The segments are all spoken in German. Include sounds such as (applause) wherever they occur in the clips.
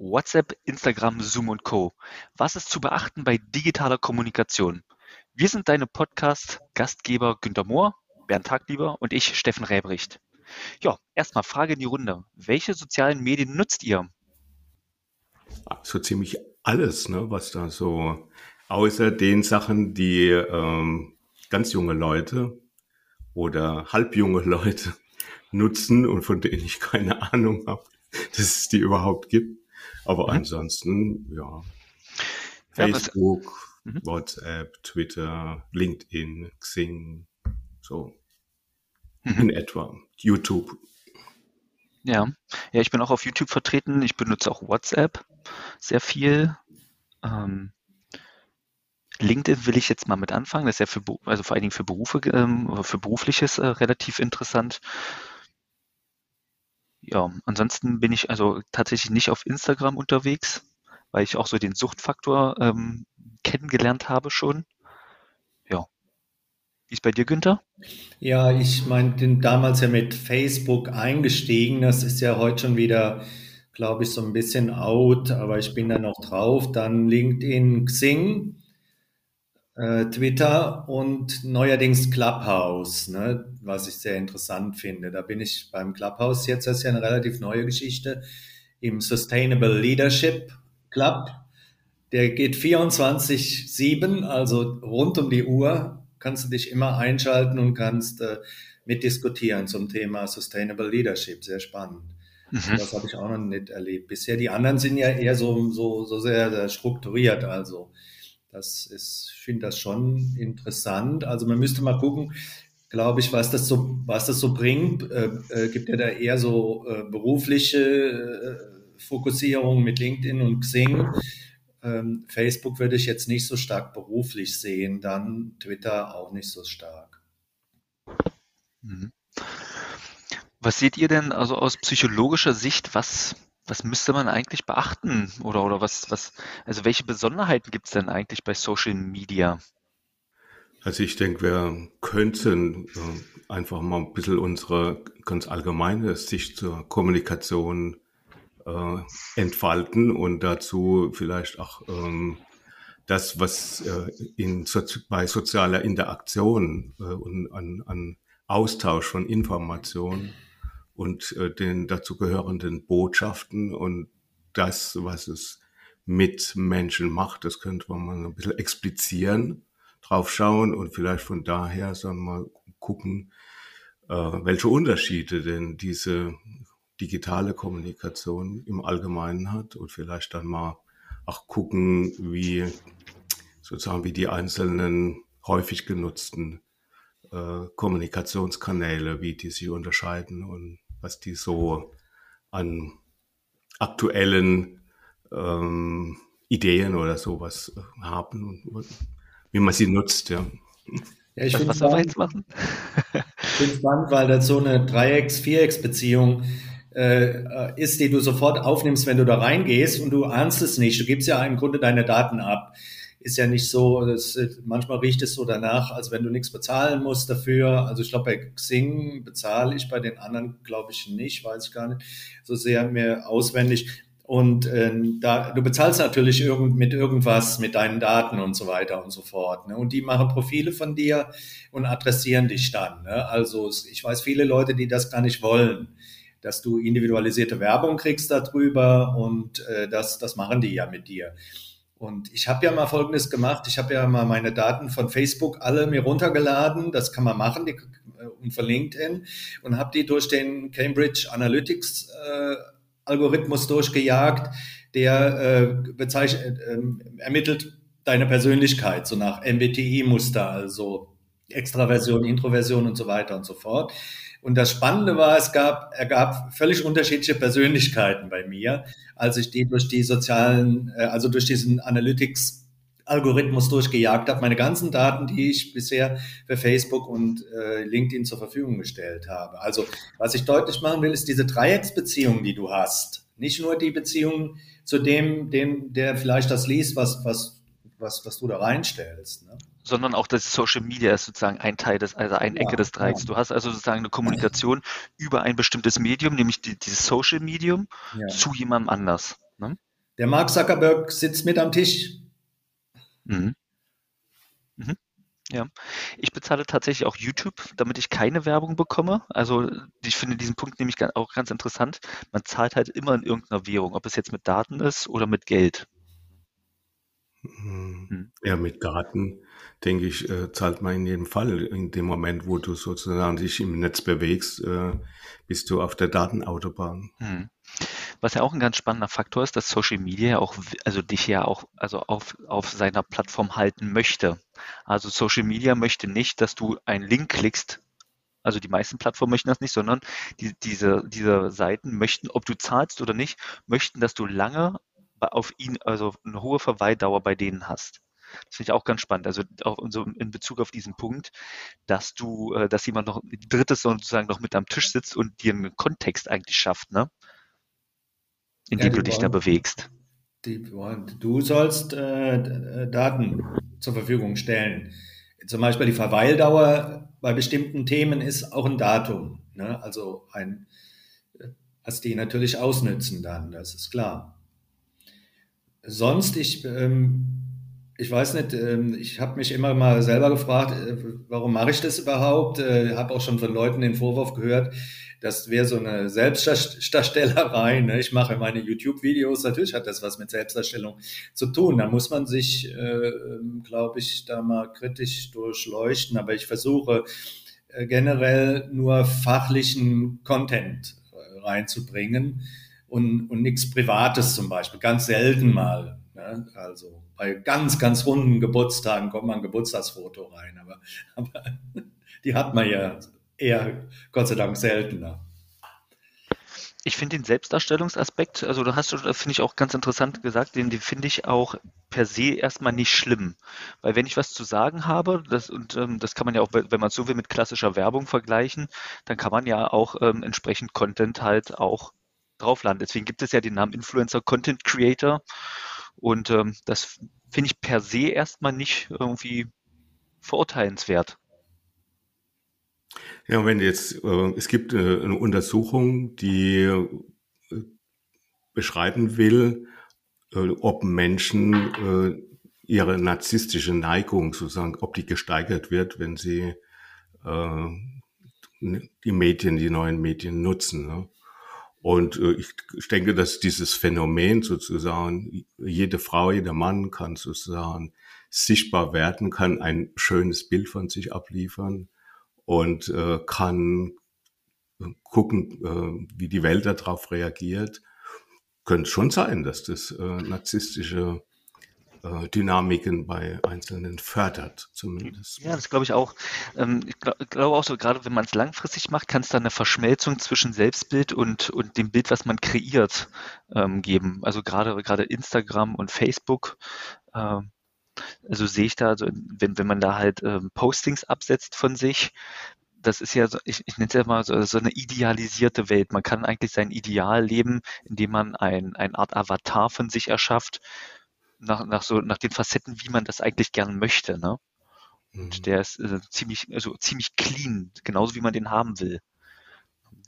WhatsApp, Instagram, Zoom und Co. Was ist zu beachten bei digitaler Kommunikation? Wir sind deine Podcast-Gastgeber Günter Mohr, Bernd Taglieber und ich, Steffen Räbricht. Ja, erstmal Frage in die Runde. Welche sozialen Medien nutzt ihr? So ziemlich alles, ne, was da so, außer den Sachen, die ähm, ganz junge Leute oder halbjunge Leute (laughs) nutzen und von denen ich keine Ahnung habe, dass es die überhaupt gibt. Aber mhm. ansonsten, ja, Facebook, ja, mhm. WhatsApp, Twitter, LinkedIn, Xing, so mhm. in etwa. YouTube. Ja. ja, ich bin auch auf YouTube vertreten. Ich benutze auch WhatsApp sehr viel. Ähm, LinkedIn will ich jetzt mal mit anfangen. Das ist ja für, also vor allen Dingen für Berufe, ähm, für berufliches äh, relativ interessant. Ja, ansonsten bin ich also tatsächlich nicht auf Instagram unterwegs, weil ich auch so den Suchtfaktor ähm, kennengelernt habe schon. Ja. Wie ist bei dir, Günther? Ja, ich meine, bin damals ja mit Facebook eingestiegen. Das ist ja heute schon wieder, glaube ich, so ein bisschen out, aber ich bin da noch drauf. Dann LinkedIn, Xing äh, Twitter und neuerdings Clubhouse, ne, was ich sehr interessant finde. Da bin ich beim Clubhouse jetzt, das ist ja eine relativ neue Geschichte, im Sustainable Leadership Club. Der geht 24-7, also rund um die Uhr, kannst du dich immer einschalten und kannst äh, mitdiskutieren zum Thema Sustainable Leadership. Sehr spannend. Mhm. Das habe ich auch noch nicht erlebt. Bisher die anderen sind ja eher so, so, so sehr, sehr strukturiert. Also das ist, ich finde das schon interessant. Also man müsste mal gucken, glaube ich, was das so, was das so bringt. Äh, äh, gibt ja da eher so äh, berufliche äh, Fokussierung mit LinkedIn und Xing. Ähm, Facebook würde ich jetzt nicht so stark beruflich sehen, dann Twitter auch nicht so stark. Mhm. Was seht ihr denn also aus psychologischer Sicht, was was müsste man eigentlich beachten? Oder, oder was, was, also welche Besonderheiten gibt es denn eigentlich bei Social Media? Also ich denke, wir könnten äh, einfach mal ein bisschen unsere ganz allgemeine Sicht zur Kommunikation äh, entfalten und dazu vielleicht auch ähm, das, was äh, in, bei sozialer Interaktion äh, und an, an Austausch von Informationen und äh, den dazugehörenden Botschaften und das, was es mit Menschen macht, das könnte man mal ein bisschen explizieren, drauf schauen und vielleicht von daher sagen wir mal gucken, äh, welche Unterschiede denn diese digitale Kommunikation im Allgemeinen hat und vielleicht dann mal auch gucken, wie sozusagen wie die einzelnen häufig genutzten äh, Kommunikationskanäle, wie die sich unterscheiden und was die so an aktuellen ähm, Ideen oder sowas äh, haben und wie man sie nutzt, ja. Ja, ich finde es spannend, machen? spannend, weil das so eine Dreiecks-, Vierecks-Beziehung äh, ist, die du sofort aufnimmst, wenn du da reingehst und du ahnst es nicht. Du gibst ja im Grunde deine Daten ab ist ja nicht so, das, manchmal riecht es so danach, als wenn du nichts bezahlen musst dafür. Also ich glaube, bei Xing bezahle ich, bei den anderen glaube ich nicht, weiß ich gar nicht so sehr mehr auswendig. Und äh, da, du bezahlst natürlich irgend, mit irgendwas, mit deinen Daten und so weiter und so fort. Ne? Und die machen Profile von dir und adressieren dich dann. Ne? Also ich weiß viele Leute, die das gar nicht wollen, dass du individualisierte Werbung kriegst darüber und äh, das, das machen die ja mit dir. Und ich habe ja mal Folgendes gemacht. Ich habe ja mal meine Daten von Facebook alle mir runtergeladen. Das kann man machen die, äh, und von LinkedIn und habe die durch den Cambridge Analytics äh, Algorithmus durchgejagt, der äh, bezeichnet, äh, ermittelt deine Persönlichkeit so nach MBTI-Muster, also Extraversion, Introversion und so weiter und so fort. Und das Spannende war, es gab, er gab völlig unterschiedliche Persönlichkeiten bei mir, als ich die durch die sozialen, äh, also durch diesen Analytics Algorithmus durchgejagt habe, meine ganzen Daten, die ich bisher für Facebook und äh, LinkedIn zur Verfügung gestellt habe. Also was ich deutlich machen will, ist diese Dreiecksbeziehung, die du hast. Nicht nur die Beziehung zu dem, dem, der vielleicht das liest, was, was, was, was du da reinstellst. Ne? Sondern auch das Social Media ist sozusagen ein Teil des, also eine ja, Ecke des Dreiecks. Ja. Du hast also sozusagen eine Kommunikation über ein bestimmtes Medium, nämlich die, dieses Social Medium, ja. zu jemandem anders. Ne? Der Mark Zuckerberg sitzt mit am Tisch. Mhm. Mhm. Ja, ich bezahle tatsächlich auch YouTube, damit ich keine Werbung bekomme. Also ich finde diesen Punkt nämlich auch ganz interessant. Man zahlt halt immer in irgendeiner Währung, ob es jetzt mit Daten ist oder mit Geld. Hm. hm. Ja, mit Daten, denke ich, äh, zahlt man in jedem Fall. In dem Moment, wo du sozusagen dich im Netz bewegst, äh, bist du auf der Datenautobahn. Hm. Was ja auch ein ganz spannender Faktor ist, dass Social Media auch, also dich ja auch, also auf, auf seiner Plattform halten möchte. Also Social Media möchte nicht, dass du einen Link klickst. Also die meisten Plattformen möchten das nicht, sondern die, diese, diese Seiten möchten, ob du zahlst oder nicht, möchten, dass du lange auf ihn, also eine hohe Verweildauer bei denen hast. Das finde ich auch ganz spannend. Also auch in, so in Bezug auf diesen Punkt, dass du, äh, dass jemand noch drittes sozusagen noch mit am Tisch sitzt und dir einen Kontext eigentlich schafft, ne? In ja, dem du dich da bewegst. Du sollst äh, Daten zur Verfügung stellen. Zum Beispiel die Verweildauer bei bestimmten Themen ist auch ein Datum. Ne? Also ein, was die natürlich ausnützen dann, das ist klar sonst, ich, ähm, ich weiß nicht, ähm, ich habe mich immer mal selber gefragt, äh, warum mache ich das überhaupt? Äh, habe auch schon von Leuten den Vorwurf gehört, das wäre so eine Selbstdarstellerei. Ne? Ich mache meine YouTube-Videos, natürlich hat das was mit Selbstdarstellung zu tun. Da muss man sich, äh, glaube ich, da mal kritisch durchleuchten. Aber ich versuche äh, generell nur fachlichen Content äh, reinzubringen und, und nichts Privates zum Beispiel, ganz selten mal. Ne? Also bei ganz, ganz runden Geburtstagen kommt mal ein Geburtstagsfoto rein, aber, (laughs) aber die hat man ja eher Gott sei Dank seltener. Ich finde den Selbstdarstellungsaspekt, also da hast du, finde ich auch ganz interessant gesagt, den, den finde ich auch per se erstmal nicht schlimm. Weil wenn ich was zu sagen habe, das, und ähm, das kann man ja auch, wenn man so will, mit klassischer Werbung vergleichen, dann kann man ja auch ähm, entsprechend Content halt auch draufladen. Deswegen gibt es ja den Namen Influencer Content Creator. Und ähm, das finde ich per se erstmal nicht irgendwie verurteilenswert. Ja, wenn jetzt, äh, es gibt äh, eine Untersuchung, die äh, beschreiben will, äh, ob Menschen äh, ihre narzisstische Neigung sozusagen, ob die gesteigert wird, wenn sie äh, die Medien, die neuen Medien nutzen. Ne? Und äh, ich, ich denke, dass dieses Phänomen sozusagen, jede Frau, jeder Mann kann sozusagen sichtbar werden, kann ein schönes Bild von sich abliefern und äh, kann äh, gucken, äh, wie die Welt darauf reagiert. Könnte schon sein, dass das äh, narzisstische äh, Dynamiken bei Einzelnen fördert, zumindest. Ja, das glaube ich auch. Ähm, ich glaube auch so, gerade wenn man es langfristig macht, kann es da eine Verschmelzung zwischen Selbstbild und, und dem Bild, was man kreiert, ähm, geben. Also gerade, gerade Instagram und Facebook. Ähm, also sehe ich da, also wenn, wenn man da halt Postings absetzt von sich, das ist ja so, ich, ich nenne es ja mal so, so, eine idealisierte Welt. Man kann eigentlich sein Ideal leben, indem man ein, eine Art Avatar von sich erschafft, nach, nach so, nach den Facetten, wie man das eigentlich gern möchte, ne? Und mhm. der ist äh, ziemlich, also ziemlich clean, genauso wie man den haben will.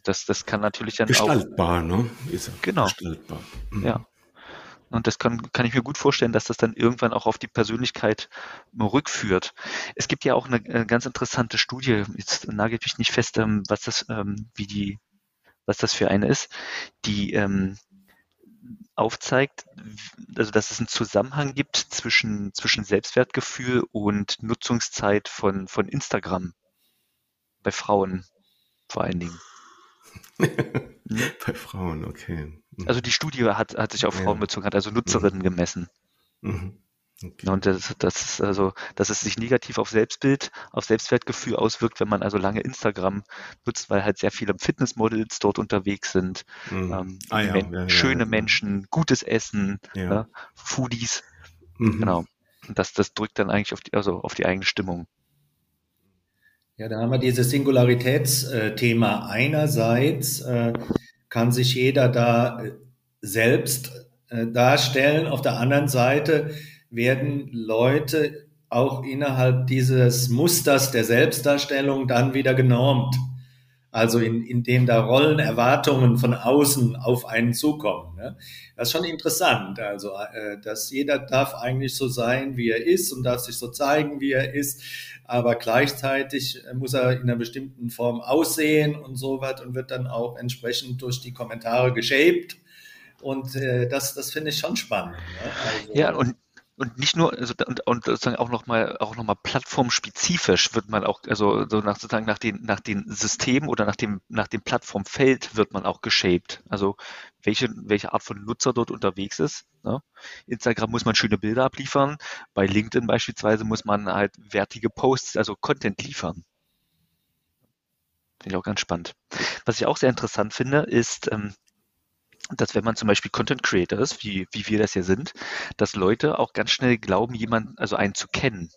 Das, das kann natürlich dann gestaltbar, auch. Gestaltbar, ne? Ist genau. Gestaltbar. Mhm. Ja. Und das kann, kann ich mir gut vorstellen, dass das dann irgendwann auch auf die Persönlichkeit rückführt. Es gibt ja auch eine, eine ganz interessante Studie, jetzt nagelt mich nicht fest, ähm, was das, ähm, wie die, was das für eine ist, die ähm, aufzeigt, also dass es einen Zusammenhang gibt zwischen, zwischen Selbstwertgefühl und Nutzungszeit von, von Instagram. Bei Frauen vor allen Dingen. (laughs) Bei Frauen, okay. Also die Studie hat, hat sich auf Frauen ja. bezogen, hat also Nutzerinnen mhm. gemessen. Mhm. Okay. Und das, das ist also, dass es sich negativ auf Selbstbild, auf Selbstwertgefühl auswirkt, wenn man also lange Instagram nutzt, weil halt sehr viele Fitnessmodels dort unterwegs sind. Mhm. Ähm, ah, ja, ja, schöne Menschen, gutes Essen, ne, Foodies. Mhm. Genau. Und das, das drückt dann eigentlich auf die, also auf die eigene Stimmung. Ja, da haben wir dieses Singularitätsthema. Einerseits äh, kann sich jeder da äh, selbst äh, darstellen. Auf der anderen Seite werden Leute auch innerhalb dieses Musters der Selbstdarstellung dann wieder genormt. Also in, in dem da Rollenerwartungen von außen auf einen zukommen. Ne? Das ist schon interessant. Also, äh, dass jeder darf eigentlich so sein, wie er ist und darf sich so zeigen, wie er ist. Aber gleichzeitig muss er in einer bestimmten Form aussehen und so was und wird dann auch entsprechend durch die Kommentare geshaped. Und äh, das, das finde ich schon spannend. Ne? Also, ja, und und nicht nur also und, und sozusagen auch noch mal auch noch mal plattformspezifisch wird man auch also so nach sozusagen nach den nach den Systemen oder nach dem nach dem Plattformfeld wird man auch geshaped. Also welche welche Art von Nutzer dort unterwegs ist. Ne? Instagram muss man schöne Bilder abliefern. Bei LinkedIn beispielsweise muss man halt wertige Posts, also Content liefern. Finde ich auch ganz spannend. Was ich auch sehr interessant finde, ist ähm, dass wenn man zum Beispiel Content Creator ist, wie, wie wir das ja sind, dass Leute auch ganz schnell glauben, jemanden, also einen zu kennen.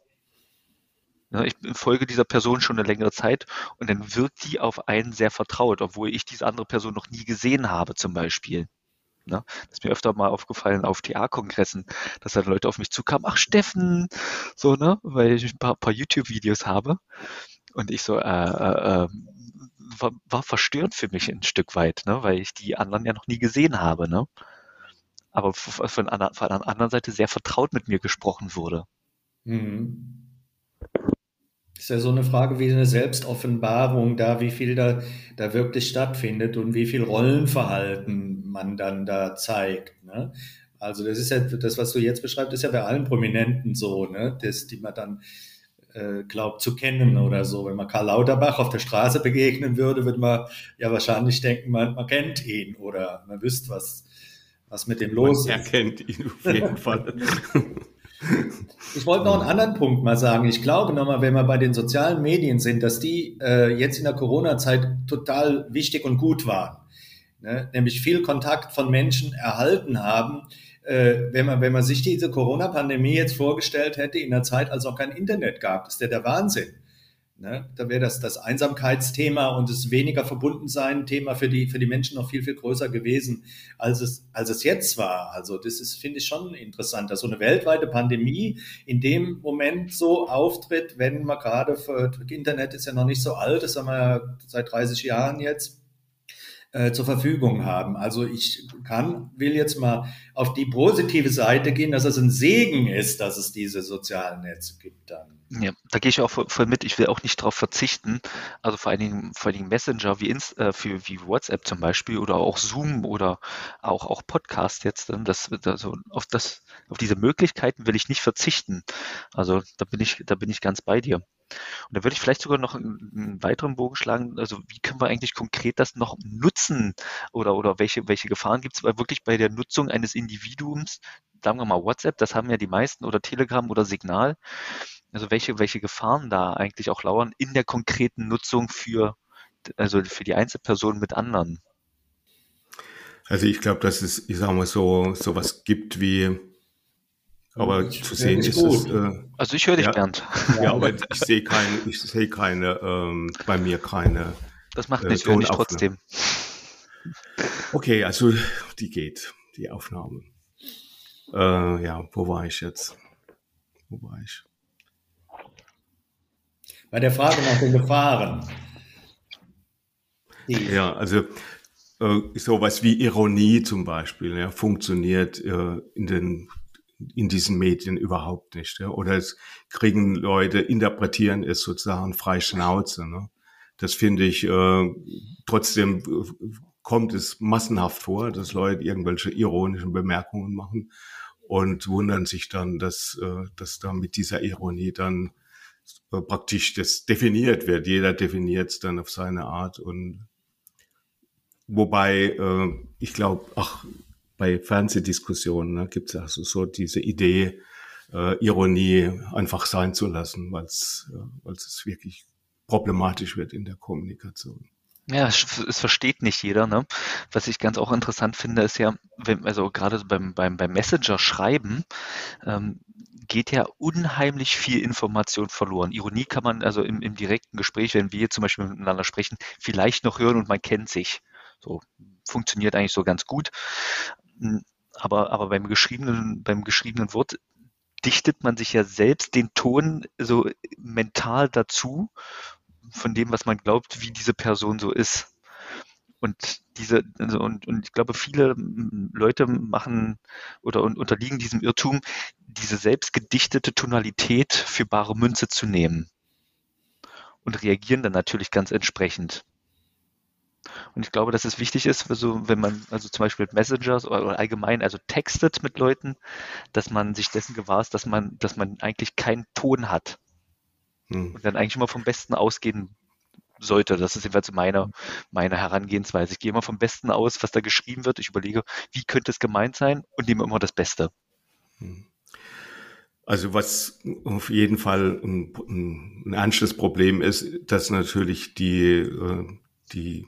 Ja, ich folge dieser Person schon eine längere Zeit und dann wirkt die auf einen sehr vertraut, obwohl ich diese andere Person noch nie gesehen habe, zum Beispiel. Ne? Das ist mir öfter mal aufgefallen auf TA-Kongressen, dass dann Leute auf mich zukamen, ach Steffen, so, ne, weil ich ein paar, paar YouTube-Videos habe. Und ich so, äh, äh, äh war, war verstörend für mich ein Stück weit, ne? weil ich die anderen ja noch nie gesehen habe. Ne? Aber von, einer, von einer anderen Seite sehr vertraut mit mir gesprochen wurde. Mhm. Ist ja so eine Frage wie eine Selbstoffenbarung da, wie viel da, da wirklich stattfindet und wie viel Rollenverhalten man dann da zeigt. Ne? Also das ist ja, das, was du jetzt beschreibst, ist ja bei allen Prominenten so, ne? das, die man dann äh, glaubt zu kennen oder so. Wenn man Karl Lauterbach auf der Straße begegnen würde, würde man ja wahrscheinlich denken, man, man kennt ihn oder man wüsste, was, was mit dem los man ist. Er kennt ihn auf (laughs) jeden Fall. Ich wollte noch einen anderen Punkt mal sagen. Ich glaube nochmal, wenn wir bei den sozialen Medien sind, dass die äh, jetzt in der Corona-Zeit total wichtig und gut waren. Ne? Nämlich viel Kontakt von Menschen erhalten haben, äh, wenn, man, wenn man sich diese Corona-Pandemie jetzt vorgestellt hätte in einer Zeit, als auch kein Internet gab, ist ja der Wahnsinn. Ne? Da wäre das, das Einsamkeitsthema und das weniger Verbundensein Thema für die, für die Menschen noch viel, viel größer gewesen, als es, als es jetzt war. Also das ist, finde ich schon interessant, dass so eine weltweite Pandemie in dem Moment so auftritt, wenn man gerade, Internet ist ja noch nicht so alt, das haben wir ja seit 30 Jahren jetzt, äh, zur Verfügung haben. Also ich kann, will jetzt mal auf die positive Seite gehen, dass es ein Segen ist, dass es diese sozialen Netze gibt dann. Ja, da gehe ich auch voll mit. Ich will auch nicht darauf verzichten. Also vor allen Dingen, vor allen Dingen Messenger wie, Inst, äh, für, wie WhatsApp zum Beispiel oder auch Zoom oder auch, auch Podcast jetzt. Ähm, das, also auf, das, auf diese Möglichkeiten will ich nicht verzichten. Also da bin ich, da bin ich ganz bei dir. Und da würde ich vielleicht sogar noch einen, weiteren Bogen schlagen. Also wie können wir eigentlich konkret das noch nutzen oder, oder welche, welche Gefahren gibt es wirklich bei der Nutzung eines Individuums? Sagen wir mal WhatsApp, das haben ja die meisten oder Telegram oder Signal. Also welche, welche Gefahren da eigentlich auch lauern in der konkreten Nutzung für, also für die Einzelperson mit anderen? Also ich glaube, dass es, ich sage mal so, sowas gibt wie aber ich zu sehen ist gut. es. Äh, also ich höre dich, ja, Bernd. Ja, aber ich sehe keine, ich sehe keine, ähm, bei mir keine. Das macht nichts, äh, höre ich trotzdem. Okay, also die geht, die Aufnahme. Äh, ja, wo war ich jetzt? Wo war ich? Bei der Frage nach den Gefahren. Die. Ja, also äh, sowas wie Ironie zum Beispiel ja, funktioniert äh, in den in diesen Medien überhaupt nicht. Ja? Oder es kriegen Leute, interpretieren es sozusagen frei Schnauze. Ne? Das finde ich, äh, trotzdem äh, kommt es massenhaft vor, dass Leute irgendwelche ironischen Bemerkungen machen und wundern sich dann, dass, äh, dass da mit dieser Ironie dann äh, praktisch das definiert wird. Jeder definiert es dann auf seine Art und wobei äh, ich glaube, ach, bei Fernsehdiskussionen ne, gibt es ja so, diese Idee, äh, Ironie einfach sein zu lassen, weil es äh, es wirklich problematisch wird in der Kommunikation. Ja, es versteht nicht jeder. Ne? Was ich ganz auch interessant finde, ist ja, wenn, also gerade beim, beim, beim Messenger-Schreiben ähm, geht ja unheimlich viel Information verloren. Ironie kann man also im, im direkten Gespräch, wenn wir zum Beispiel miteinander sprechen, vielleicht noch hören und man kennt sich. So funktioniert eigentlich so ganz gut. Hm, aber, aber beim geschriebenen, beim geschriebenen Wort dichtet man sich ja selbst den Ton so mental dazu von dem, was man glaubt, wie diese Person so ist. Und diese, also und, und ich glaube, viele Leute machen oder unterliegen diesem Irrtum, diese selbstgedichtete Tonalität für bare Münze zu nehmen und reagieren dann natürlich ganz entsprechend. Und ich glaube, dass es wichtig ist, also wenn man also zum Beispiel mit Messengers oder allgemein also textet mit Leuten, dass man sich dessen gewahr ist, dass man, dass man eigentlich keinen Ton hat. Hm. Und dann eigentlich immer vom Besten ausgehen sollte. Das ist jedenfalls meine, meine Herangehensweise. Ich gehe immer vom Besten aus, was da geschrieben wird. Ich überlege, wie könnte es gemeint sein und nehme immer das Beste. Hm. Also was auf jeden Fall ein, ein ernstes Problem ist, dass natürlich die, äh, die,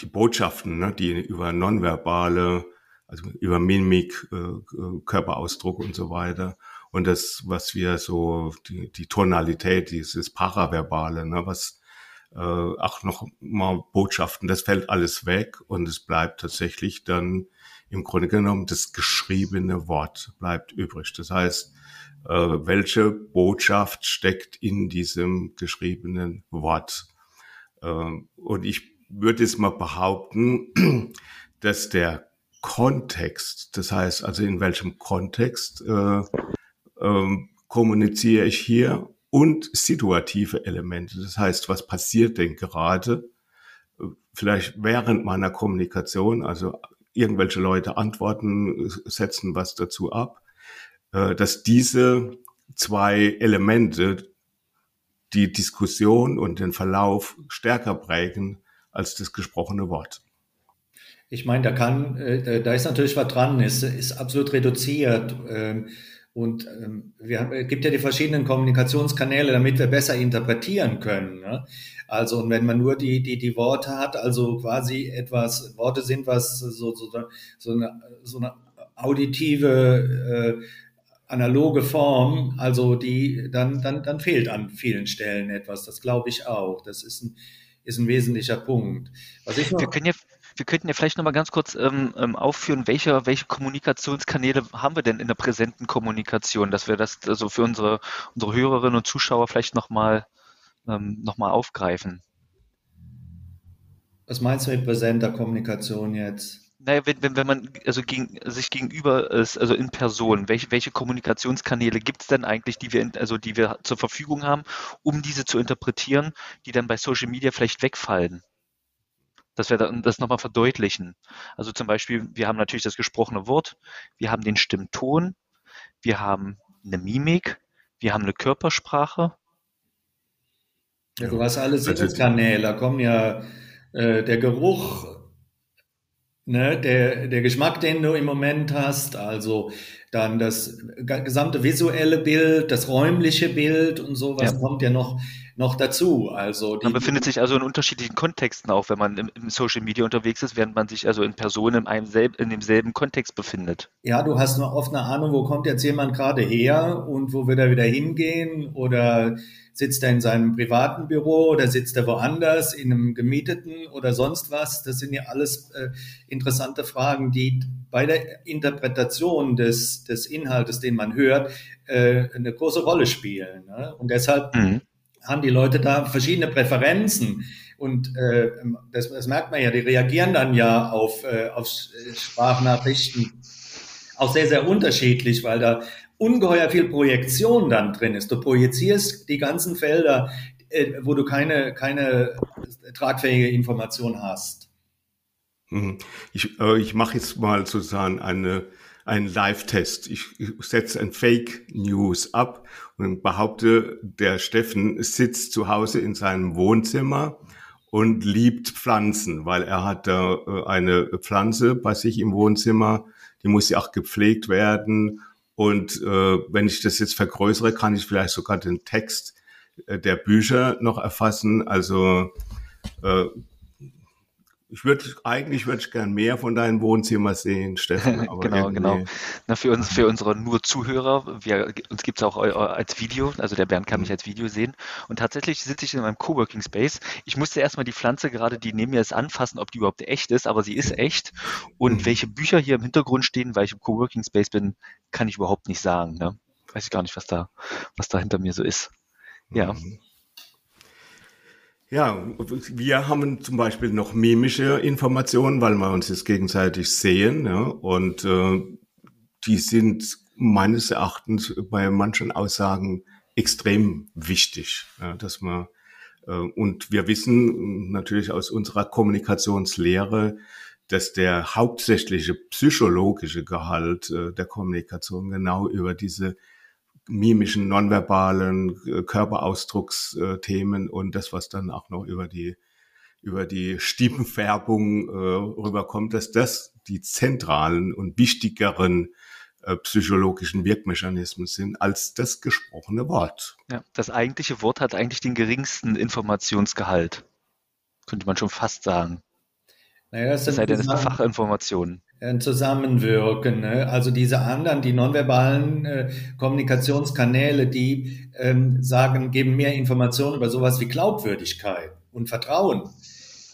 die Botschaften, ne, die über nonverbale, also über Mimik, äh, Körperausdruck und so weiter und das, was wir so, die, die Tonalität, dieses Paraverbale, ne, was äh, auch noch mal Botschaften, das fällt alles weg und es bleibt tatsächlich dann im Grunde genommen das geschriebene Wort bleibt übrig. Das heißt, äh, welche Botschaft steckt in diesem geschriebenen Wort? Äh, und ich würde es mal behaupten, (clears throat) dass der Kontext, das heißt also in welchem Kontext äh, äh, kommuniziere ich hier und situative Elemente. Das heißt, was passiert denn gerade? Vielleicht während meiner Kommunikation, also irgendwelche Leute antworten, setzen was dazu ab, äh, dass diese zwei Elemente die Diskussion und den Verlauf stärker prägen als das gesprochene Wort. Ich meine, da kann, äh, da ist natürlich was dran, ist, ist absolut reduziert. Ähm, und ähm, wir es gibt ja die verschiedenen Kommunikationskanäle, damit wir besser interpretieren können. Ne? Also und wenn man nur die, die, die Worte hat, also quasi etwas, Worte sind was, so, so, so, eine, so eine auditive, äh, analoge Form, also die, dann, dann, dann fehlt an vielen Stellen etwas. Das glaube ich auch. Das ist ein, ist ein wesentlicher Punkt. Wir können ja wir könnten ja vielleicht nochmal ganz kurz ähm, ähm, aufführen, welche, welche Kommunikationskanäle haben wir denn in der präsenten Kommunikation, dass wir das also für unsere, unsere Hörerinnen und Zuschauer vielleicht nochmal ähm, noch aufgreifen. Was meinst du mit präsenter Kommunikation jetzt? Naja, wenn, wenn, wenn man also gegen, sich gegenüber ist, also in Person, welche, welche Kommunikationskanäle gibt es denn eigentlich, die wir, in, also die wir zur Verfügung haben, um diese zu interpretieren, die dann bei Social Media vielleicht wegfallen? dass wir das nochmal verdeutlichen. Also zum Beispiel, wir haben natürlich das gesprochene Wort, wir haben den Stimmton, wir haben eine Mimik, wir haben eine Körpersprache. Ja, du hast alle also Sinneskanäle, da kommen ja äh, der Geruch, ne, der, der Geschmack, den du im Moment hast, also dann das gesamte visuelle Bild, das räumliche Bild und sowas ja. kommt ja noch noch dazu. Also man befindet sich also in unterschiedlichen Kontexten auch, wenn man im, im, Social Media unterwegs ist, während man sich also in Personen in, einem selb, in demselben Kontext befindet. Ja, du hast nur oft eine Ahnung, wo kommt jetzt jemand gerade her und wo wird er wieder hingehen oder sitzt er in seinem privaten Büro oder sitzt er woanders in einem gemieteten oder sonst was. Das sind ja alles äh, interessante Fragen, die bei der Interpretation des, des Inhaltes, den man hört, äh, eine große Rolle spielen. Ne? Und deshalb mhm haben die Leute da verschiedene Präferenzen. Und äh, das, das merkt man ja, die reagieren dann ja auf, äh, auf Sprachnachrichten auch sehr, sehr unterschiedlich, weil da ungeheuer viel Projektion dann drin ist. Du projizierst die ganzen Felder, äh, wo du keine, keine tragfähige Information hast. Mhm. Ich, äh, ich mache jetzt mal sozusagen eine einen Live-Test. Ich, ich setze ein Fake News ab und behaupte, der Steffen sitzt zu Hause in seinem Wohnzimmer und liebt Pflanzen, weil er hat da äh, eine Pflanze bei sich im Wohnzimmer, die muss ja auch gepflegt werden. Und äh, wenn ich das jetzt vergrößere, kann ich vielleicht sogar den Text äh, der Bücher noch erfassen. Also äh, ich würde eigentlich würde ich gern mehr von deinem Wohnzimmer sehen, Steffen. (laughs) genau, genau. Na, für uns, für unsere nur Zuhörer, wir, uns gibt es auch als Video, also der Bernd kann mhm. mich als Video sehen. Und tatsächlich sitze ich in meinem Coworking Space. Ich musste erstmal die Pflanze gerade, die neben mir ist, anfassen, ob die überhaupt echt ist, aber sie ist echt. Und mhm. welche Bücher hier im Hintergrund stehen, weil ich im Coworking Space bin, kann ich überhaupt nicht sagen. Ne? Weiß ich gar nicht, was da, was da hinter mir so ist. Ja. Mhm. Ja, wir haben zum Beispiel noch mimische Informationen, weil wir uns jetzt gegenseitig sehen. Ja, und äh, die sind meines Erachtens bei manchen Aussagen extrem wichtig, ja, dass man äh, und wir wissen natürlich aus unserer Kommunikationslehre, dass der hauptsächliche psychologische Gehalt äh, der Kommunikation genau über diese mimischen, nonverbalen äh, Körperausdrucksthemen und das, was dann auch noch über die über die Stimmenfärbung äh, rüberkommt, dass das die zentralen und wichtigeren äh, psychologischen Wirkmechanismen sind als das gesprochene Wort. Ja, das eigentliche Wort hat eigentlich den geringsten Informationsgehalt, könnte man schon fast sagen. Naja, das, das sei denn, es Fachinformationen. Ein Zusammenwirken. Ne? Also diese anderen, die nonverbalen äh, Kommunikationskanäle, die ähm, sagen, geben mehr Informationen über sowas wie Glaubwürdigkeit und Vertrauen.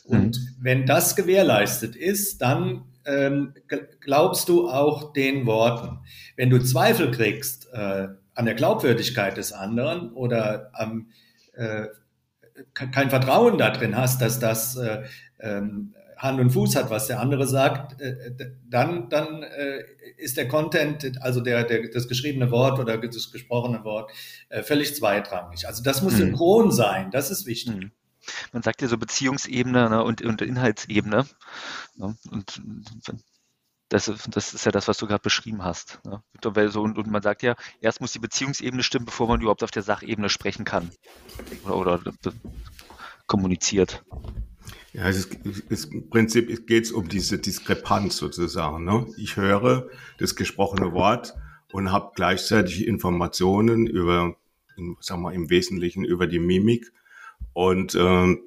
Und mhm. wenn das gewährleistet ist, dann ähm, glaubst du auch den Worten. Wenn du Zweifel kriegst äh, an der Glaubwürdigkeit des anderen oder am, äh, kein Vertrauen darin hast, dass das äh, ähm, Hand und Fuß hat, was der andere sagt, äh, dann, dann äh, ist der Content, also der, der, das geschriebene Wort oder das gesprochene Wort, äh, völlig zweitrangig. Also das muss mhm. synchron sein, das ist wichtig. Mhm man sagt ja so Beziehungsebene ne, und, und Inhaltsebene. Ne, und das, das ist ja das, was du gerade beschrieben hast. Ne? Und, und, man sagt ja, erst muss die Beziehungsebene stimmen, bevor man überhaupt auf der Sachebene sprechen kann oder, oder kommuniziert. Ja, es ist, es, im Prinzip geht es um diese Diskrepanz sozusagen. Ne? Ich höre das gesprochene Wort und habe gleichzeitig Informationen über, sagen wir im Wesentlichen über die Mimik und, ähm,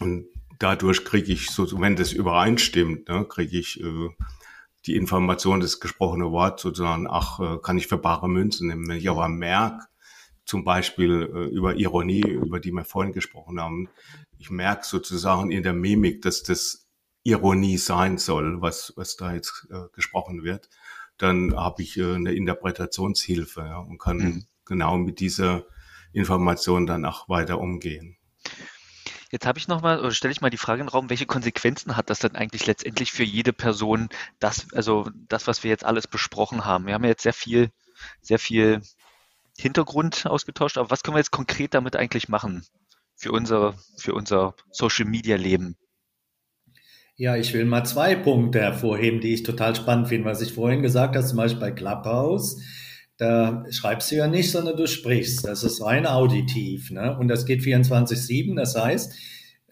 und dadurch kriege ich, so, wenn das übereinstimmt, ne, kriege ich äh, die Information, das gesprochene Wort sozusagen, ach, äh, kann ich für bare Münzen nehmen. Wenn ich aber merke, zum Beispiel äh, über Ironie, über die wir vorhin gesprochen haben, ich merke sozusagen in der Mimik, dass das Ironie sein soll, was, was da jetzt äh, gesprochen wird, dann habe ich äh, eine Interpretationshilfe ja, und kann mhm. genau mit dieser Informationen dann auch weiter umgehen. Jetzt habe ich nochmal, oder stelle ich mal die Frage in den Raum, welche Konsequenzen hat das denn eigentlich letztendlich für jede Person, das, also das, was wir jetzt alles besprochen haben? Wir haben ja jetzt sehr viel, sehr viel Hintergrund ausgetauscht, aber was können wir jetzt konkret damit eigentlich machen für unser, für unser Social Media Leben? Ja, ich will mal zwei Punkte hervorheben, die ich total spannend finde, was ich vorhin gesagt habe, zum Beispiel bei Clubhouse da schreibst du ja nicht, sondern du sprichst. Das ist rein auditiv. Ne? Und das geht 24-7. Das heißt,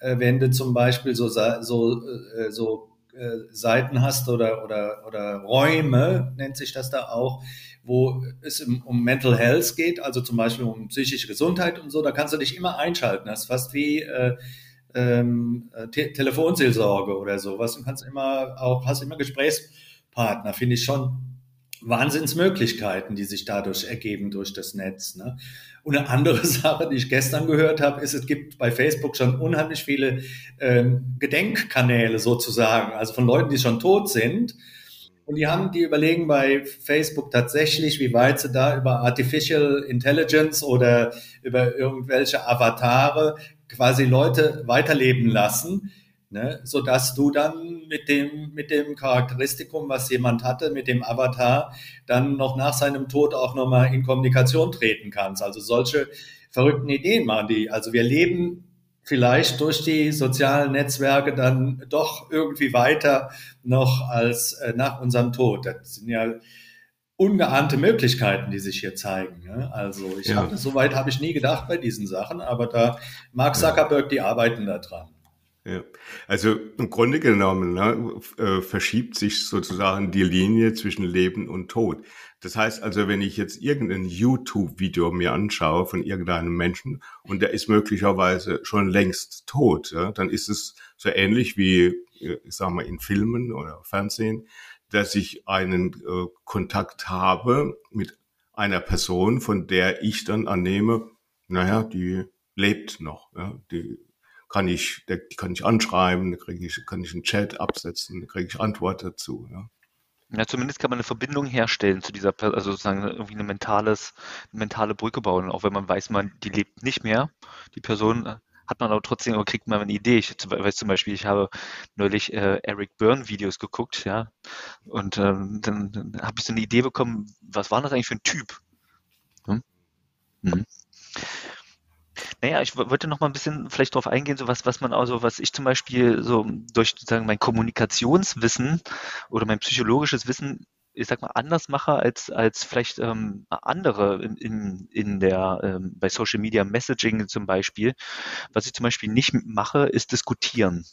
äh, wenn du zum Beispiel so, so, äh, so äh, Seiten hast oder, oder, oder Räume, nennt sich das da auch, wo es um Mental Health geht, also zum Beispiel um psychische Gesundheit und so, da kannst du dich immer einschalten. Das ist fast wie äh, ähm, Te Telefonseelsorge oder sowas. Du kannst immer auch, hast immer Gesprächspartner, finde ich schon Wahnsinnsmöglichkeiten, die sich dadurch ergeben durch das Netz. Ne? Und eine andere (laughs) Sache, die ich gestern gehört habe, ist, es gibt bei Facebook schon unheimlich viele ähm, Gedenkkanäle sozusagen, also von Leuten, die schon tot sind. Und die haben, die überlegen bei Facebook tatsächlich, wie weit sie da über Artificial Intelligence oder über irgendwelche Avatare quasi Leute weiterleben lassen ne? sodass du dann mit dem, mit dem Charakteristikum, was jemand hatte, mit dem Avatar, dann noch nach seinem Tod auch nochmal in Kommunikation treten kannst. Also solche verrückten Ideen machen die. Also wir leben vielleicht durch die sozialen Netzwerke dann doch irgendwie weiter noch als äh, nach unserem Tod. Das sind ja ungeahnte Möglichkeiten, die sich hier zeigen. Ne? Also ich ja. hatte, so weit habe ich nie gedacht bei diesen Sachen, aber da Mark Zuckerberg, die arbeiten da dran. Ja. Also im Grunde genommen ne, äh, verschiebt sich sozusagen die Linie zwischen Leben und Tod. Das heißt also, wenn ich jetzt irgendein YouTube-Video mir anschaue von irgendeinem Menschen und der ist möglicherweise schon längst tot, ja, dann ist es so ähnlich wie, äh, ich sag mal, in Filmen oder Fernsehen, dass ich einen äh, Kontakt habe mit einer Person, von der ich dann annehme, naja, die lebt noch, ja, die kann ich, die kann ich anschreiben, da kriege ich, kann ich einen Chat absetzen, da kriege ich Antwort dazu. Ja. Ja, zumindest kann man eine Verbindung herstellen zu dieser, also sozusagen irgendwie eine mentales, eine mentale Brücke bauen, auch wenn man weiß, man, die lebt nicht mehr, die Person, hat man aber trotzdem, aber kriegt man eine Idee. Ich weiß zum Beispiel, ich habe neulich äh, Eric Byrne Videos geguckt, ja, und ähm, dann, dann habe ich so eine Idee bekommen, was war das eigentlich für ein Typ? Hm? Mhm. Naja, ich wollte noch mal ein bisschen vielleicht darauf eingehen, so was, was man also, was ich zum Beispiel so durch sozusagen mein Kommunikationswissen oder mein psychologisches Wissen ich sag mal, anders mache als, als vielleicht ähm, andere in, in, in der, ähm, bei Social Media Messaging zum Beispiel. Was ich zum Beispiel nicht mache, ist diskutieren.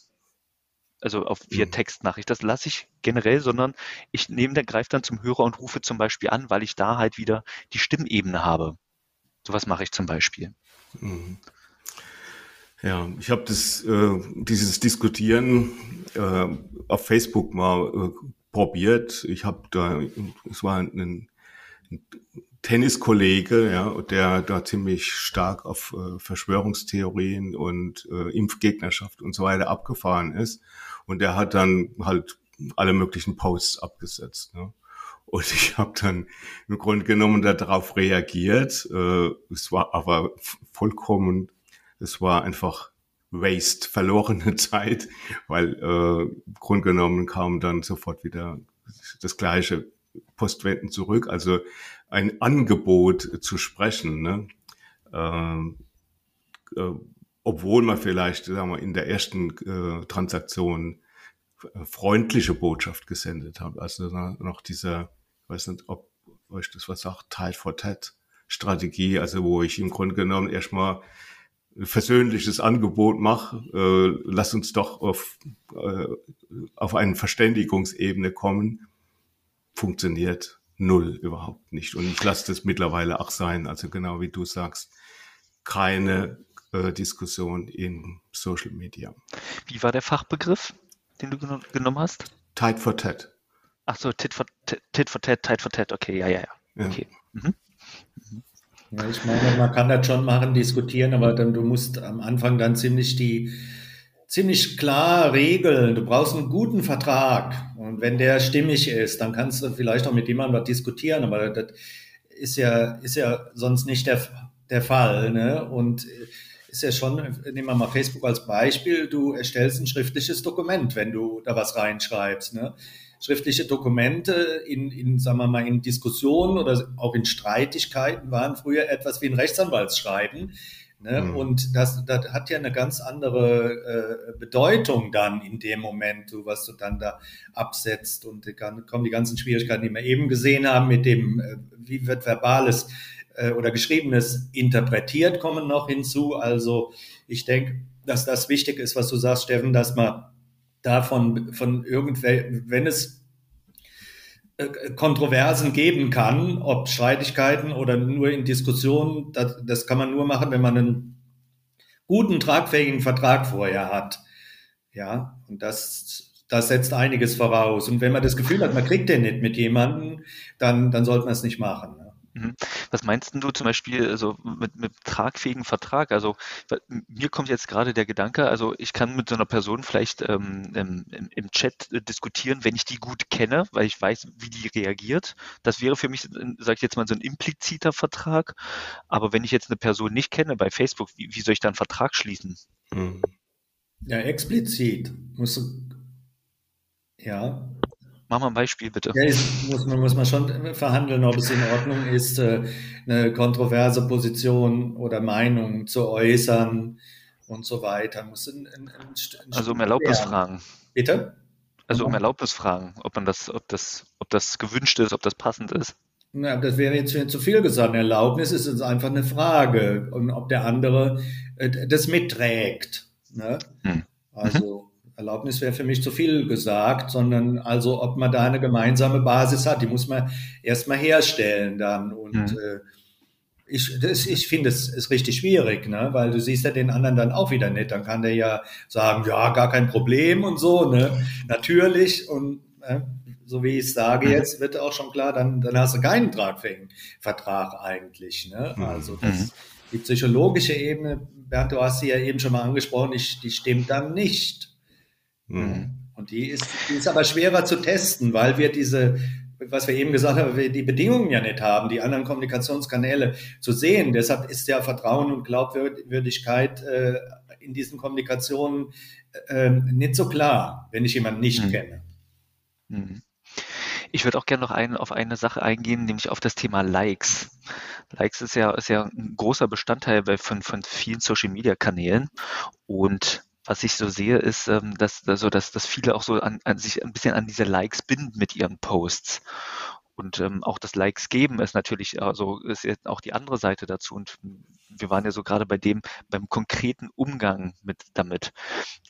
Also auf via mhm. Textnachricht. Das lasse ich generell, sondern ich nehme dann, greife dann zum Hörer und rufe zum Beispiel an, weil ich da halt wieder die Stimmebene habe. Sowas mache ich zum Beispiel. Mhm. Ja, ich habe das äh, dieses Diskutieren äh, auf Facebook mal äh, probiert. Ich habe da, es war ein, ein Tenniskollege, ja, der da ziemlich stark auf äh, Verschwörungstheorien und äh, Impfgegnerschaft und so weiter abgefahren ist. Und der hat dann halt alle möglichen Posts abgesetzt. Ne? Und ich habe dann im Grunde genommen darauf reagiert. Äh, es war aber vollkommen, es war einfach Waste, verlorene (laughs) Zeit, weil äh, im Grunde genommen kam dann sofort wieder das gleiche Postwenden zurück. Also ein Angebot zu sprechen, ne? äh, äh, obwohl man vielleicht, sagen wir, in der ersten äh, Transaktion freundliche Botschaft gesendet hat. Also noch dieser, weiß nicht, ob euch das was sagt, Tide for Tat Strategie, also wo ich im Grunde genommen erstmal versöhnliches Angebot mache, äh, lass uns doch auf, äh, auf eine Verständigungsebene kommen, funktioniert null überhaupt nicht. Und ich lasse das mittlerweile auch sein, also genau wie du sagst, keine äh, Diskussion in Social Media. Wie war der Fachbegriff, den du geno genommen hast? Tit for Tat. Ach so, Tit for, tit for Tat, Tit for Tat, okay, ja, ja, ja. Okay. Mhm. Mhm. Ja, ich meine, man kann das schon machen, diskutieren, aber dann du musst am Anfang dann ziemlich die ziemlich klar regeln. Du brauchst einen guten Vertrag und wenn der stimmig ist, dann kannst du vielleicht auch mit jemandem was diskutieren, aber das ist ja ist ja sonst nicht der der Fall, ne? Und ist ja schon, nehmen wir mal Facebook als Beispiel, du erstellst ein schriftliches Dokument, wenn du da was reinschreibst, ne? Schriftliche Dokumente in, in, sagen wir mal, in Diskussionen oder auch in Streitigkeiten waren früher etwas wie ein Rechtsanwaltsschreiben. Ne? Mhm. Und das, das hat ja eine ganz andere äh, Bedeutung dann in dem Moment, du, was du dann da absetzt. Und dann kommen die ganzen Schwierigkeiten, die wir eben gesehen haben, mit dem, äh, wie wird verbales äh, oder geschriebenes interpretiert, kommen noch hinzu. Also ich denke, dass das wichtig ist, was du sagst, Steffen, dass man davon, von irgendwelchen, wenn es äh, Kontroversen geben kann, ob Streitigkeiten oder nur in Diskussionen, das, das kann man nur machen, wenn man einen guten, tragfähigen Vertrag vorher hat. Ja, und das, das setzt einiges voraus. Und wenn man das Gefühl hat, man kriegt den nicht mit jemandem, dann, dann sollte man es nicht machen. Mhm. Was meinst du zum Beispiel also mit, mit tragfähigen Vertrag? Also mir kommt jetzt gerade der Gedanke, also ich kann mit so einer Person vielleicht ähm, im, im, Chat äh, diskutieren, wenn ich die gut kenne, weil ich weiß, wie die reagiert. Das wäre für mich, sage ich jetzt mal, so ein impliziter Vertrag. Aber wenn ich jetzt eine Person nicht kenne bei Facebook, wie, wie soll ich da einen Vertrag schließen? Mhm. Ja, explizit. Musst du, ja, Mach mal ein Beispiel bitte. Ja, muss, man, muss man schon verhandeln, ob es in Ordnung ist, äh, eine kontroverse Position oder Meinung zu äußern und so weiter. Muss ein, ein, ein, also um Erlaubnis fragen. Bitte? Also um Erlaubnis fragen, ob man das, ob das, ob das gewünscht ist, ob das passend ist. Na, das wäre jetzt zu viel gesagt. Erlaubnis ist jetzt einfach eine Frage und ob der andere äh, das mitträgt. Ne? Hm. Also Erlaubnis wäre für mich zu viel gesagt, sondern also, ob man da eine gemeinsame Basis hat, die muss man erstmal herstellen dann. Und mhm. äh, ich, das, ich finde, es ist richtig schwierig, ne? weil du siehst ja den anderen dann auch wieder nicht. Dann kann der ja sagen, ja, gar kein Problem und so, ne? Natürlich. Und äh, so wie ich sage mhm. jetzt, wird auch schon klar, dann, dann hast du keinen tragfähigen Vertrag eigentlich. Ne? Mhm. Also das, mhm. die psychologische Ebene, Bernd, du hast sie ja eben schon mal angesprochen, die, die stimmt dann nicht. Mhm. Und die ist, die ist aber schwerer zu testen, weil wir diese, was wir eben gesagt haben, wir die Bedingungen ja nicht haben, die anderen Kommunikationskanäle zu sehen. Deshalb ist ja Vertrauen und Glaubwürdigkeit äh, in diesen Kommunikationen äh, nicht so klar, wenn ich jemanden nicht mhm. kenne. Mhm. Ich würde auch gerne noch ein, auf eine Sache eingehen, nämlich auf das Thema Likes. Likes ist ja, ist ja ein großer Bestandteil bei, von, von vielen Social Media Kanälen und was ich so sehe, ist, ähm, dass, also, dass, dass viele auch so an, an sich ein bisschen an diese Likes binden mit ihren Posts. Und ähm, auch das Likes geben ist natürlich also ist jetzt auch die andere Seite dazu. Und wir waren ja so gerade bei dem, beim konkreten Umgang mit damit.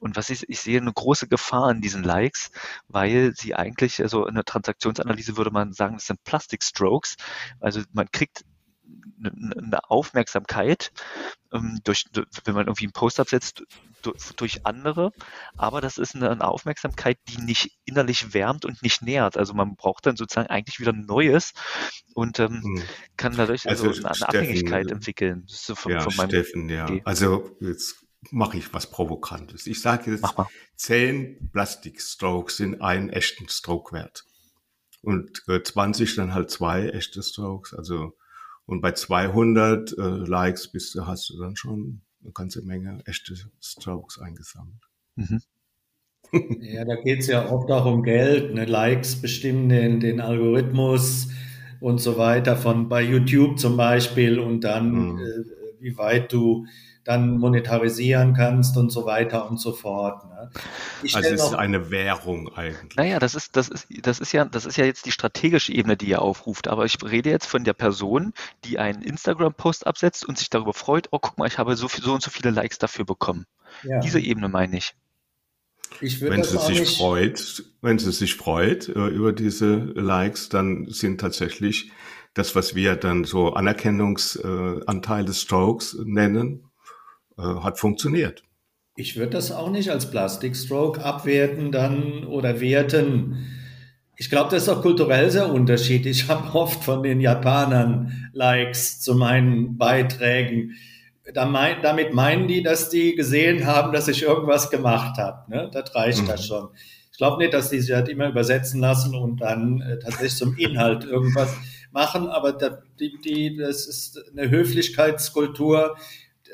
Und was ich, ich sehe eine große Gefahr in diesen Likes, weil sie eigentlich, also in der Transaktionsanalyse würde man sagen, das sind Plastic Strokes. Also man kriegt eine Aufmerksamkeit, ähm, durch, wenn man irgendwie einen Post absetzt, durch andere, aber das ist eine, Aufmerksamkeit, die nicht innerlich wärmt und nicht nährt. Also man braucht dann sozusagen eigentlich wieder Neues und ähm, hm. kann dadurch also, also eine, Steffen, Abhängigkeit entwickeln. So von, ja, von Steffen, ja. Idee. Also jetzt mache ich was Provokantes. Ich sage jetzt, zehn Plastikstrokes sind einen echten Stroke wert. Und äh, 20 dann halt zwei echte Strokes. Also und bei 200 äh, Likes bist du, hast du dann schon eine ganze Menge echte Strokes eingesammelt. Mhm. (laughs) Ja, da geht es ja oft auch um Geld. Ne? Likes bestimmen den, den Algorithmus und so weiter, von bei YouTube zum Beispiel und dann, mhm. äh, wie weit du dann monetarisieren kannst und so weiter und so fort. Ne? also es ist eine Währung eigentlich. Naja, das ist, das ist, das ist ja, das ist ja jetzt die strategische Ebene, die ihr aufruft. Aber ich rede jetzt von der Person, die einen Instagram-Post absetzt und sich darüber freut, oh, guck mal, ich habe so, viel, so und so viele Likes dafür bekommen. Ja. Diese Ebene meine ich. Ich wenn sie sich nicht... freut, wenn sie sich freut äh, über diese Likes, dann sind tatsächlich das, was wir dann so Anerkennungsanteil des Strokes nennen, äh, hat funktioniert. Ich würde das auch nicht als Plastikstroke abwerten dann oder werten. Ich glaube, das ist auch kulturell sehr unterschiedlich. Ich habe oft von den Japanern Likes zu meinen Beiträgen. Damit meinen die, dass die gesehen haben, dass ich irgendwas gemacht habe. Ne? Das reicht mhm. das schon. Ich glaube nicht, dass die sich halt immer übersetzen lassen und dann äh, tatsächlich zum Inhalt irgendwas machen, aber das ist eine Höflichkeitskultur,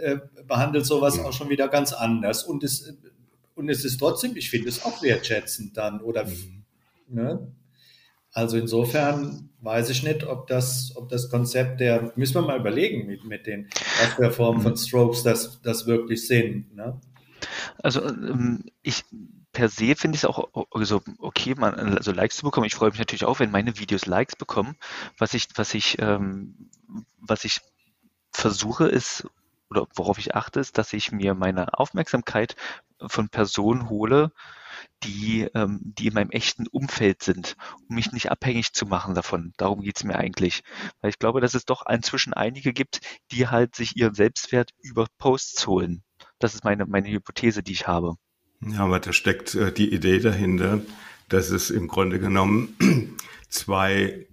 äh, behandelt sowas ja. auch schon wieder ganz anders. Und es, und es ist trotzdem, ich finde es auch wertschätzend dann. Oder, mhm. ne? Also insofern weiß ich nicht, ob das, ob das Konzept der, müssen wir mal überlegen mit, mit den, was für Formen von mhm. Strokes das, das wirklich sind. Ne? Also ähm, ich per se finde ich es auch also okay, man, also Likes zu bekommen. Ich freue mich natürlich auch, wenn meine Videos Likes bekommen. Was ich, was ich, ähm, was ich versuche, ist oder worauf ich achte, ist, dass ich mir meine Aufmerksamkeit von Personen hole, die, ähm, die in meinem echten Umfeld sind, um mich nicht abhängig zu machen davon. Darum geht's mir eigentlich. Weil ich glaube, dass es doch inzwischen einige gibt, die halt sich ihren Selbstwert über Posts holen. Das ist meine, meine Hypothese, die ich habe. Ja, aber da steckt äh, die Idee dahinter, dass es im Grunde genommen (clears throat) zwei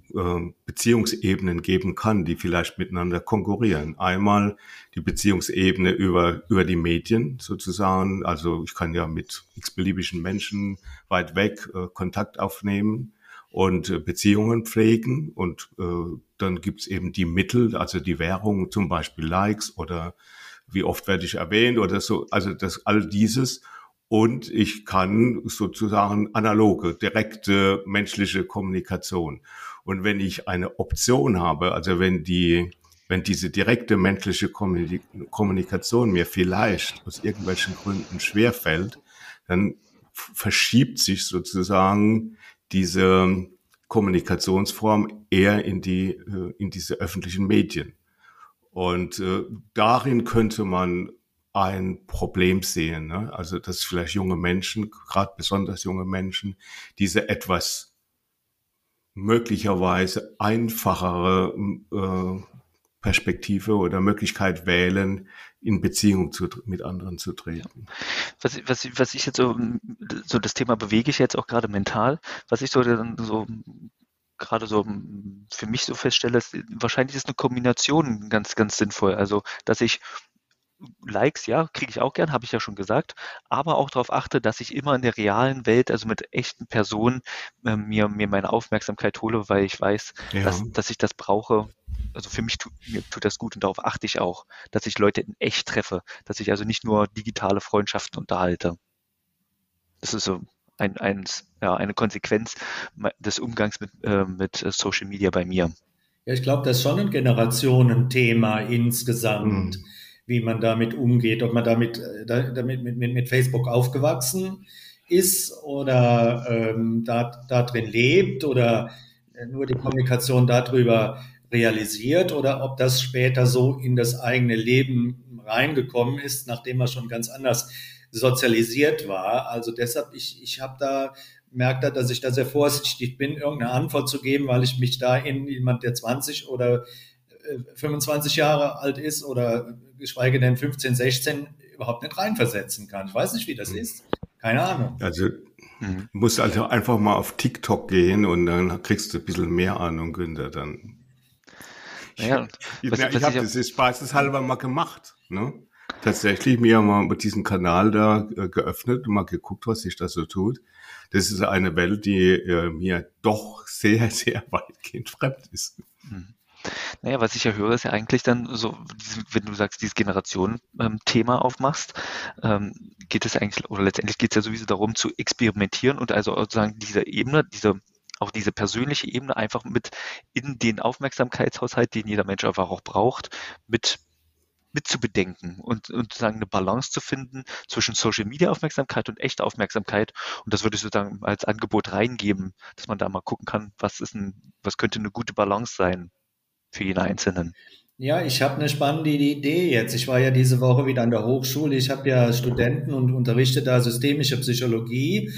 Beziehungsebenen geben kann, die vielleicht miteinander konkurrieren. Einmal die Beziehungsebene über, über die Medien sozusagen. Also ich kann ja mit x-beliebigen Menschen weit weg äh, Kontakt aufnehmen und äh, Beziehungen pflegen. Und äh, dann gibt's eben die Mittel, also die Währung, zum Beispiel Likes oder wie oft werde ich erwähnt oder so. Also das all dieses und ich kann sozusagen analoge, direkte menschliche Kommunikation. Und wenn ich eine Option habe, also wenn die, wenn diese direkte menschliche Kommunikation mir vielleicht aus irgendwelchen Gründen schwerfällt, dann verschiebt sich sozusagen diese Kommunikationsform eher in die, äh, in diese öffentlichen Medien. Und äh, darin könnte man ein Problem sehen. Ne? Also dass vielleicht junge Menschen, gerade besonders junge Menschen, diese etwas möglicherweise einfachere äh, Perspektive oder Möglichkeit wählen, in Beziehung zu, mit anderen zu treten. Was, was, was ich jetzt so, so das Thema bewege ich jetzt auch gerade mental, was ich so, so gerade so für mich so feststelle, ist, wahrscheinlich ist eine Kombination ganz, ganz sinnvoll. Also, dass ich Likes, ja, kriege ich auch gern, habe ich ja schon gesagt, aber auch darauf achte, dass ich immer in der realen Welt, also mit echten Personen, äh, mir, mir meine Aufmerksamkeit hole, weil ich weiß, ja. dass, dass ich das brauche. Also für mich tut, mir tut das gut und darauf achte ich auch, dass ich Leute in echt treffe, dass ich also nicht nur digitale Freundschaften unterhalte. Das ist so ein, ein, ja, eine Konsequenz des Umgangs mit, äh, mit Social Media bei mir. Ja, ich glaube, das ist schon ein Generationenthema insgesamt. Mhm wie man damit umgeht, ob man damit, äh, damit mit, mit, mit Facebook aufgewachsen ist oder ähm, da, da drin lebt oder nur die Kommunikation darüber realisiert oder ob das später so in das eigene Leben reingekommen ist, nachdem er schon ganz anders sozialisiert war. Also deshalb, ich, ich habe da merkt er, dass ich da sehr vorsichtig bin, irgendeine Antwort zu geben, weil ich mich da in jemand, der 20 oder 25 Jahre alt ist oder geschweige denn 15, 16 überhaupt nicht reinversetzen kann. Ich weiß nicht, wie das mhm. ist. Keine Ahnung. Also mhm. du musst also einfach mal auf TikTok gehen und dann kriegst du ein bisschen mehr Ahnung, Günther, dann. Naja, ich, ich, ich habe das spaßeshalber mal gemacht. Ne? Tatsächlich mir mal diesen Kanal da äh, geöffnet und mal geguckt, was sich da so tut. Das ist eine Welt, die äh, mir doch sehr, (laughs) sehr weitgehend fremd ist. Mhm. Naja, was ich ja höre, ist ja eigentlich dann so, wenn du sagst, dieses Generation-Thema aufmachst, ähm, geht es eigentlich, oder letztendlich geht es ja sowieso darum, zu experimentieren und also sozusagen diese Ebene, diese auch diese persönliche Ebene einfach mit in den Aufmerksamkeitshaushalt, den jeder Mensch einfach auch braucht, mit mit zu bedenken und, und sozusagen eine Balance zu finden zwischen Social Media Aufmerksamkeit und echte Aufmerksamkeit. Und das würde ich sozusagen als Angebot reingeben, dass man da mal gucken kann, was ist ein, was könnte eine gute Balance sein für jeden Einzelnen. Ja, ich habe eine spannende Idee jetzt. Ich war ja diese Woche wieder an der Hochschule. Ich habe ja Studenten und unterrichte da systemische Psychologie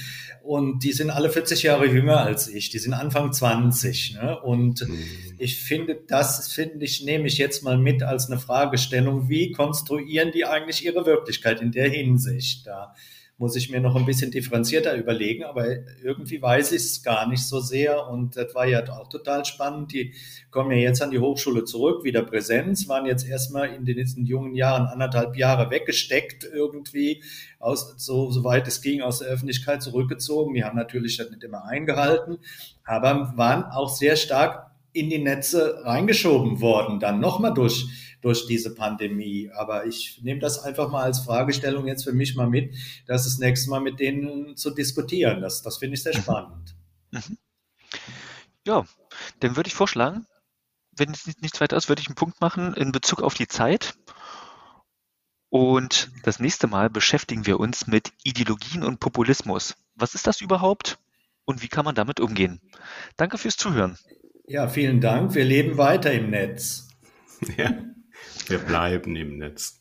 und die sind alle 40 Jahre jünger als ich. Die sind Anfang 20. Ne? Und mhm. ich finde, das finde ich, nehme ich jetzt mal mit als eine Fragestellung. Wie konstruieren die eigentlich ihre Wirklichkeit in der Hinsicht da? Muss ich mir noch ein bisschen differenzierter überlegen, aber irgendwie weiß ich es gar nicht so sehr und das war ja auch total spannend. Die kommen ja jetzt an die Hochschule zurück, wieder Präsenz, waren jetzt erstmal in den letzten jungen Jahren anderthalb Jahre weggesteckt irgendwie, aus, so, so weit es ging, aus der Öffentlichkeit zurückgezogen. Die haben natürlich das nicht immer eingehalten, aber waren auch sehr stark in die Netze reingeschoben worden, dann nochmal durch durch diese Pandemie. Aber ich nehme das einfach mal als Fragestellung jetzt für mich mal mit, das das nächste Mal mit denen zu diskutieren. Das, das finde ich sehr mhm. spannend. Mhm. Ja, dann würde ich vorschlagen, wenn es nichts weiter ist, würde ich einen Punkt machen in Bezug auf die Zeit. Und das nächste Mal beschäftigen wir uns mit Ideologien und Populismus. Was ist das überhaupt und wie kann man damit umgehen? Danke fürs Zuhören. Ja, vielen Dank. Wir leben weiter im Netz. Ja. Wir bleiben im Netz.